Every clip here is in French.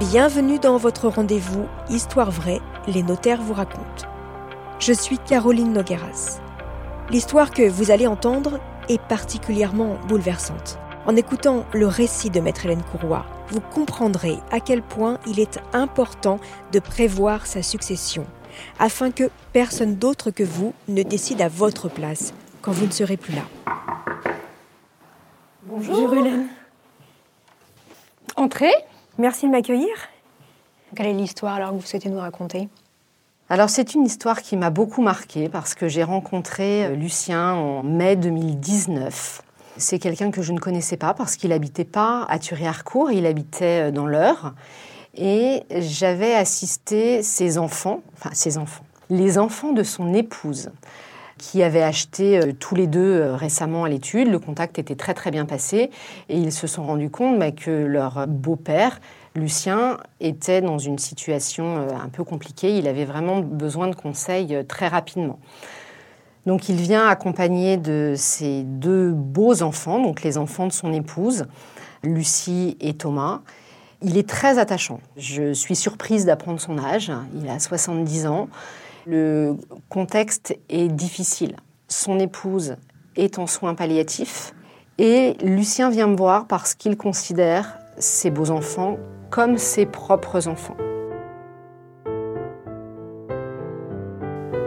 Bienvenue dans votre rendez-vous Histoire vraie, les notaires vous racontent. Je suis Caroline Nogueras. L'histoire que vous allez entendre est particulièrement bouleversante. En écoutant le récit de Maître Hélène Courroy, vous comprendrez à quel point il est important de prévoir sa succession, afin que personne d'autre que vous ne décide à votre place quand vous ne serez plus là. Bonjour Hélène. Entrez. Merci de m'accueillir. Quelle est l'histoire alors que vous souhaitez nous raconter? Alors c'est une histoire qui m'a beaucoup marquée parce que j'ai rencontré euh, Lucien en mai 2019. C'est quelqu'un que je ne connaissais pas parce qu'il n'habitait pas à Thury-Harcourt, il habitait euh, dans l'Eure. Et j'avais assisté ses enfants, enfin ses enfants, les enfants de son épouse, qui avaient acheté euh, tous les deux récemment à l'étude. Le contact était très très bien passé et ils se sont rendus compte bah, que leur beau-père Lucien était dans une situation euh, un peu compliquée. Il avait vraiment besoin de conseils euh, très rapidement. Donc il vient accompagné de ses deux beaux enfants, donc les enfants de son épouse, Lucie et Thomas. Il est très attachant. Je suis surprise d'apprendre son âge. Il a 70 ans. Le contexte est difficile. Son épouse est en soins palliatifs et Lucien vient me voir parce qu'il considère ses beaux enfants comme ses propres enfants.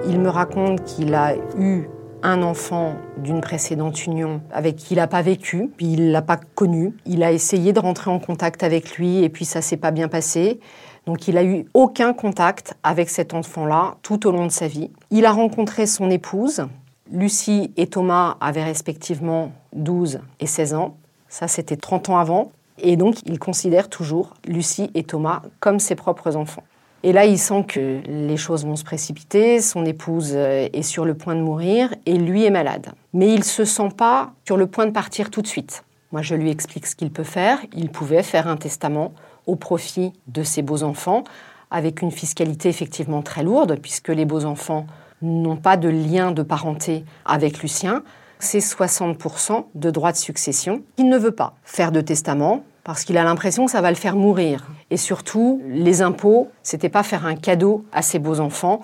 Il me raconte qu'il a eu un enfant d'une précédente union avec qui il n'a pas vécu, puis il l'a pas connu. Il a essayé de rentrer en contact avec lui et puis ça s'est pas bien passé. Donc il a eu aucun contact avec cet enfant-là tout au long de sa vie. Il a rencontré son épouse. Lucie et Thomas avaient respectivement 12 et 16 ans. Ça, c'était 30 ans avant. Et donc, il considère toujours Lucie et Thomas comme ses propres enfants. Et là, il sent que les choses vont se précipiter, son épouse euh, est sur le point de mourir et lui est malade. Mais il ne se sent pas sur le point de partir tout de suite. Moi, je lui explique ce qu'il peut faire. Il pouvait faire un testament au profit de ses beaux-enfants, avec une fiscalité effectivement très lourde, puisque les beaux-enfants n'ont pas de lien de parenté avec Lucien. C'est 60% de droits de succession. Il ne veut pas faire de testament, parce qu'il a l'impression que ça va le faire mourir. Et surtout, les impôts, c'était pas faire un cadeau à ses beaux enfants.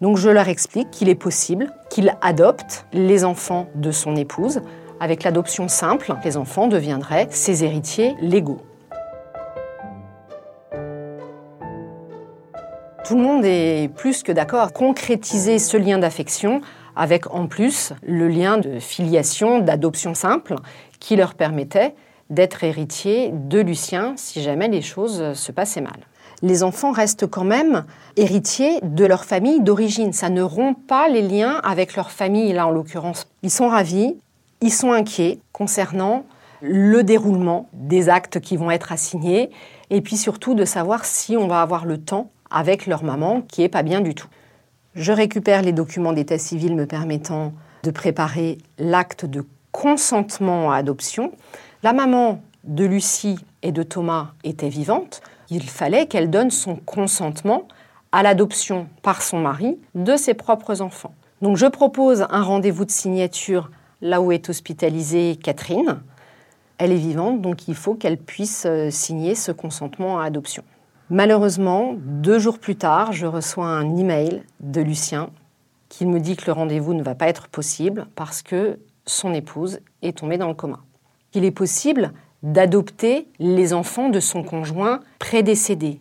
Donc je leur explique qu'il est possible qu'il adopte les enfants de son épouse. Avec l'adoption simple, les enfants deviendraient ses héritiers légaux. Tout le monde est plus que d'accord à concrétiser ce lien d'affection avec en plus le lien de filiation, d'adoption simple, qui leur permettait d'être héritier de Lucien si jamais les choses se passaient mal. Les enfants restent quand même héritiers de leur famille d'origine. Ça ne rompt pas les liens avec leur famille, là en l'occurrence. Ils sont ravis, ils sont inquiets concernant le déroulement des actes qui vont être assignés et puis surtout de savoir si on va avoir le temps avec leur maman qui est pas bien du tout. Je récupère les documents d'état civil me permettant de préparer l'acte de consentement à adoption. La maman de Lucie et de Thomas était vivante. Il fallait qu'elle donne son consentement à l'adoption par son mari de ses propres enfants. Donc je propose un rendez-vous de signature là où est hospitalisée Catherine. Elle est vivante, donc il faut qu'elle puisse euh, signer ce consentement à adoption. Malheureusement, deux jours plus tard, je reçois un email de Lucien qui me dit que le rendez-vous ne va pas être possible parce que son épouse est tombée dans le coma qu'il est possible d'adopter les enfants de son conjoint prédécédé.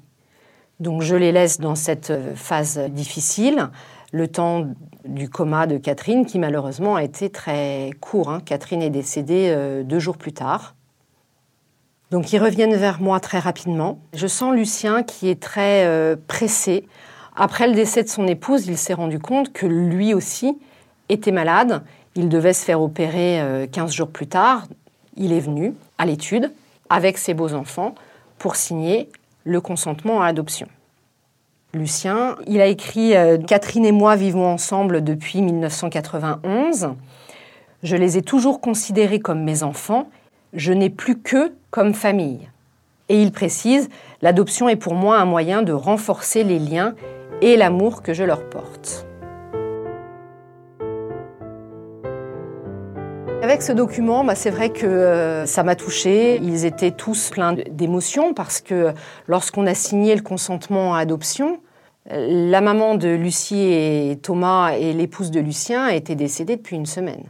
Donc je les laisse dans cette phase difficile, le temps du coma de Catherine, qui malheureusement a été très court. Hein. Catherine est décédée euh, deux jours plus tard. Donc ils reviennent vers moi très rapidement. Je sens Lucien qui est très euh, pressé. Après le décès de son épouse, il s'est rendu compte que lui aussi était malade. Il devait se faire opérer 15 euh, jours plus tard, il est venu à l'étude avec ses beaux-enfants pour signer le consentement à l'adoption. Lucien, il a écrit euh, Catherine et moi vivons ensemble depuis 1991. Je les ai toujours considérés comme mes enfants. Je n'ai plus qu'eux comme famille. Et il précise L'adoption est pour moi un moyen de renforcer les liens et l'amour que je leur porte. Avec ce document, bah, c'est vrai que euh, ça m'a touchée. Ils étaient tous pleins d'émotions parce que lorsqu'on a signé le consentement à adoption, euh, la maman de Lucie et Thomas et l'épouse de Lucien étaient décédées depuis une semaine.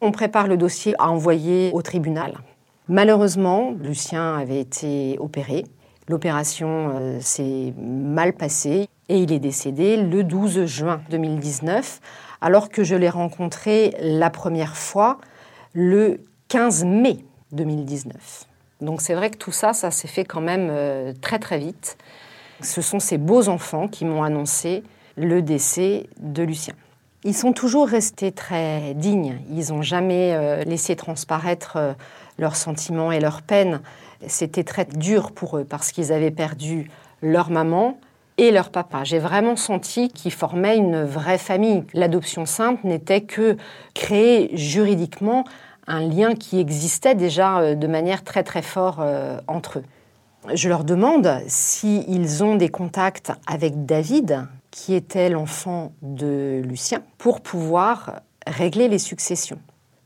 On prépare le dossier à envoyer au tribunal. Malheureusement, Lucien avait été opéré. L'opération euh, s'est mal passée et il est décédé le 12 juin 2019, alors que je l'ai rencontré la première fois le 15 mai 2019. Donc c'est vrai que tout ça, ça s'est fait quand même euh, très très vite. Ce sont ces beaux enfants qui m'ont annoncé le décès de Lucien. Ils sont toujours restés très dignes. Ils n'ont jamais euh, laissé transparaître leurs sentiments et leurs peines. C'était très dur pour eux parce qu'ils avaient perdu leur maman et leur papa. J'ai vraiment senti qu'ils formaient une vraie famille. L'adoption simple n'était que créer juridiquement un lien qui existait déjà euh, de manière très très forte euh, entre eux. Je leur demande s'ils ont des contacts avec David, qui était l'enfant de Lucien, pour pouvoir régler les successions.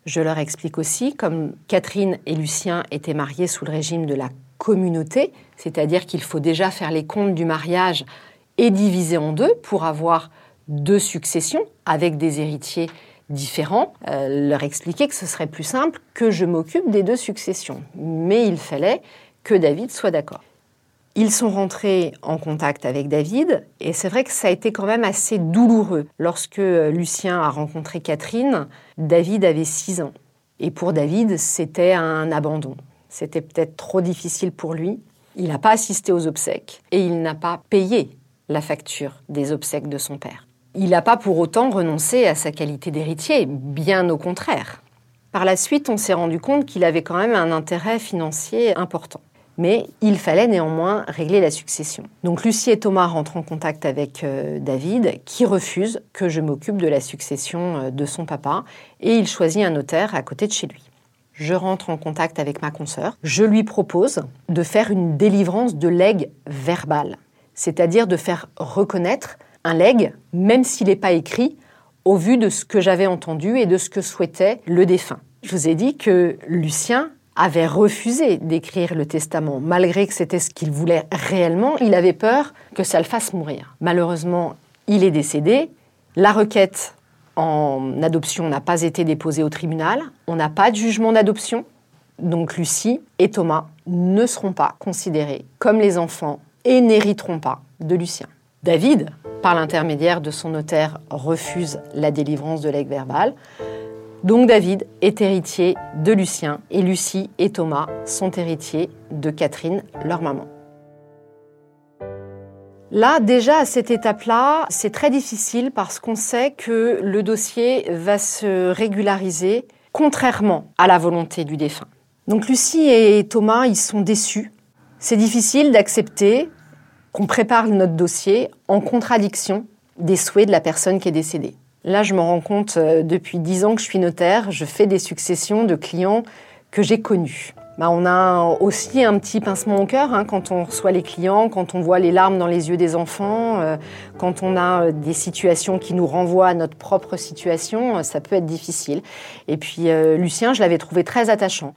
Je leur explique aussi, comme Catherine et Lucien étaient mariés sous le régime de la communauté, c'est-à-dire qu'il faut déjà faire les comptes du mariage et diviser en deux pour avoir deux successions avec des héritiers différents, euh, leur expliquer que ce serait plus simple que je m'occupe des deux successions. Mais il fallait que David soit d'accord. Ils sont rentrés en contact avec David et c'est vrai que ça a été quand même assez douloureux. Lorsque Lucien a rencontré Catherine, David avait 6 ans. Et pour David, c'était un abandon. C'était peut-être trop difficile pour lui. Il n'a pas assisté aux obsèques et il n'a pas payé la facture des obsèques de son père. Il n'a pas pour autant renoncé à sa qualité d'héritier, bien au contraire. Par la suite, on s'est rendu compte qu'il avait quand même un intérêt financier important mais il fallait néanmoins régler la succession. Donc Lucie et Thomas rentrent en contact avec euh, David, qui refuse que je m'occupe de la succession euh, de son papa, et il choisit un notaire à côté de chez lui. Je rentre en contact avec ma consoeur. Je lui propose de faire une délivrance de legs verbal, c'est-à-dire de faire reconnaître un leg, même s'il n'est pas écrit, au vu de ce que j'avais entendu et de ce que souhaitait le défunt. Je vous ai dit que Lucien avait refusé d'écrire le testament, malgré que c'était ce qu'il voulait réellement, il avait peur que ça le fasse mourir. Malheureusement, il est décédé. La requête en adoption n'a pas été déposée au tribunal. On n'a pas de jugement d'adoption. Donc Lucie et Thomas ne seront pas considérés comme les enfants et n'hériteront pas de Lucien. David, par l'intermédiaire de son notaire, refuse la délivrance de l'aigle verbal. Donc David est héritier de Lucien et Lucie et Thomas sont héritiers de Catherine, leur maman. Là, déjà à cette étape-là, c'est très difficile parce qu'on sait que le dossier va se régulariser contrairement à la volonté du défunt. Donc Lucie et Thomas, ils sont déçus. C'est difficile d'accepter qu'on prépare notre dossier en contradiction des souhaits de la personne qui est décédée. Là, je me rends compte, euh, depuis dix ans que je suis notaire, je fais des successions de clients que j'ai connus. Bah, on a aussi un petit pincement au cœur hein, quand on reçoit les clients, quand on voit les larmes dans les yeux des enfants, euh, quand on a euh, des situations qui nous renvoient à notre propre situation, ça peut être difficile. Et puis Lucien, je l'avais trouvé très attachant.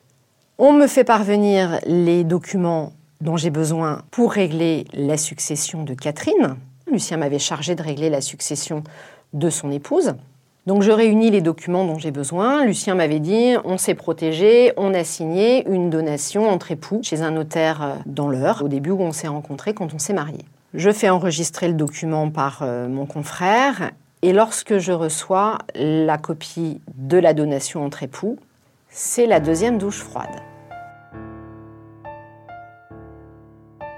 On me fait parvenir les documents dont j'ai besoin pour régler la succession de Catherine. Lucien m'avait chargé de régler la succession de son épouse. Donc je réunis les documents dont j'ai besoin. Lucien m'avait dit, on s'est protégé, on a signé une donation entre époux chez un notaire euh, dans l'heure, au début où on s'est rencontrés quand on s'est mariés. Je fais enregistrer le document par euh, mon confrère et lorsque je reçois la copie de la donation entre époux, c'est la deuxième douche froide.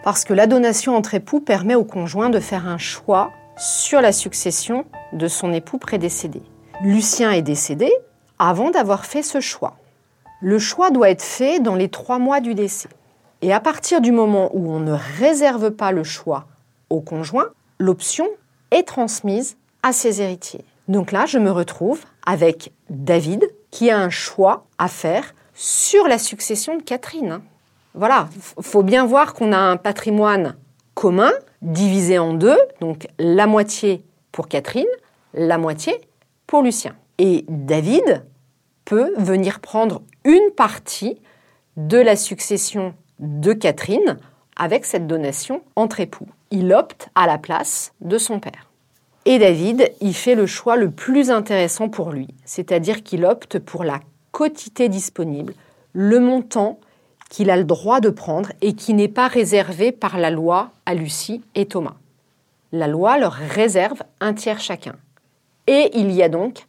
Parce que la donation entre époux permet au conjoint de faire un choix sur la succession de son époux prédécédé. Lucien est décédé avant d'avoir fait ce choix. Le choix doit être fait dans les trois mois du décès. Et à partir du moment où on ne réserve pas le choix au conjoint, l'option est transmise à ses héritiers. Donc là, je me retrouve avec David qui a un choix à faire sur la succession de Catherine. Voilà, faut bien voir qu'on a un patrimoine commun divisé en deux, donc la moitié pour Catherine, la moitié pour Lucien. Et David peut venir prendre une partie de la succession de Catherine avec cette donation entre époux. Il opte à la place de son père. Et David, il fait le choix le plus intéressant pour lui, c'est-à-dire qu'il opte pour la quotité disponible, le montant qu'il a le droit de prendre et qui n'est pas réservé par la loi à Lucie et Thomas. La loi leur réserve un tiers chacun. Et il y a donc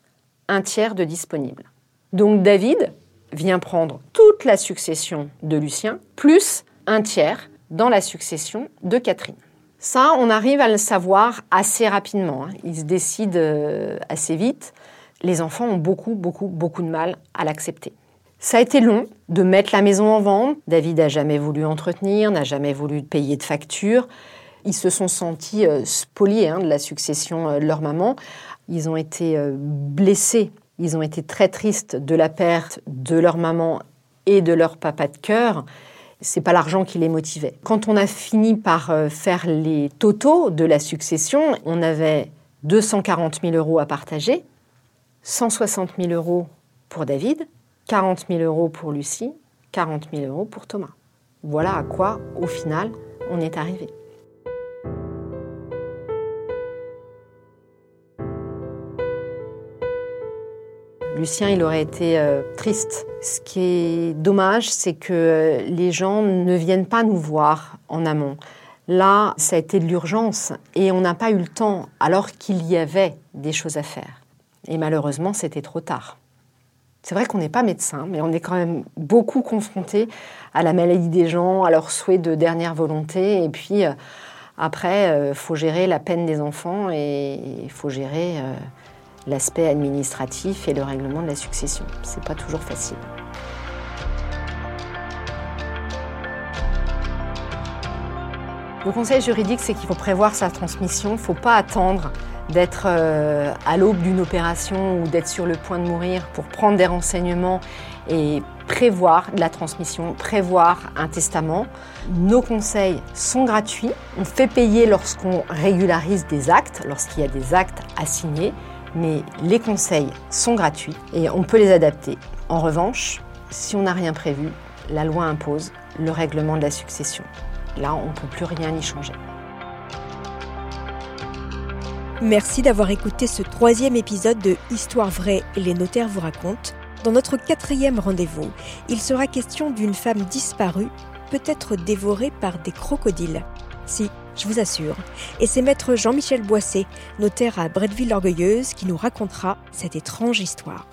un tiers de disponible. Donc David vient prendre toute la succession de Lucien, plus un tiers dans la succession de Catherine. Ça, on arrive à le savoir assez rapidement. Hein. Il se décide euh, assez vite. Les enfants ont beaucoup, beaucoup, beaucoup de mal à l'accepter. Ça a été long de mettre la maison en vente. David n'a jamais voulu entretenir, n'a jamais voulu payer de facture. Ils se sont sentis euh, spoliés hein, de la succession euh, de leur maman. Ils ont été blessés, ils ont été très tristes de la perte de leur maman et de leur papa de cœur c'est pas l'argent qui les motivait. Quand on a fini par euh, faire les totaux de la succession, on avait 240 000 euros à partager, 160 000 euros pour David, 40 000 euros pour Lucie, 40 000 euros pour Thomas. Voilà à quoi, au final, on est arrivé. Lucien, il aurait été euh, triste. Ce qui est dommage, c'est que euh, les gens ne viennent pas nous voir en amont. Là, ça a été de l'urgence et on n'a pas eu le temps alors qu'il y avait des choses à faire. Et malheureusement, c'était trop tard. C'est vrai qu'on n'est pas médecin, mais on est quand même beaucoup confronté à la maladie des gens, à leurs souhaits de dernière volonté. Et puis, euh, après, il faut gérer la peine des enfants et il faut gérer l'aspect administratif et le règlement de la succession. C'est pas toujours facile. Le conseil juridique, c'est qu'il faut prévoir sa transmission. Il ne faut pas attendre d'être euh, à l'aube d'une opération ou d'être sur le point de mourir pour prendre des renseignements et prévoir la transmission, prévoir un testament. Nos conseils sont gratuits. On fait payer lorsqu'on régularise des actes, lorsqu'il y a des actes à signer mais les conseils sont gratuits et on peut les adapter. En revanche, si on n'a rien prévu, la loi impose le règlement de la succession. Là, on ne peut plus rien y changer. Merci d'avoir écouté ce troisième épisode de Histoire vraie, les notaires vous racontent. Dans notre quatrième rendez-vous, il sera question d'une femme disparue, peut-être dévorée par des crocodiles. Si, je vous assure. Et c'est maître Jean-Michel Boisset, notaire à Bretteville-l'Orgueilleuse, qui nous racontera cette étrange histoire.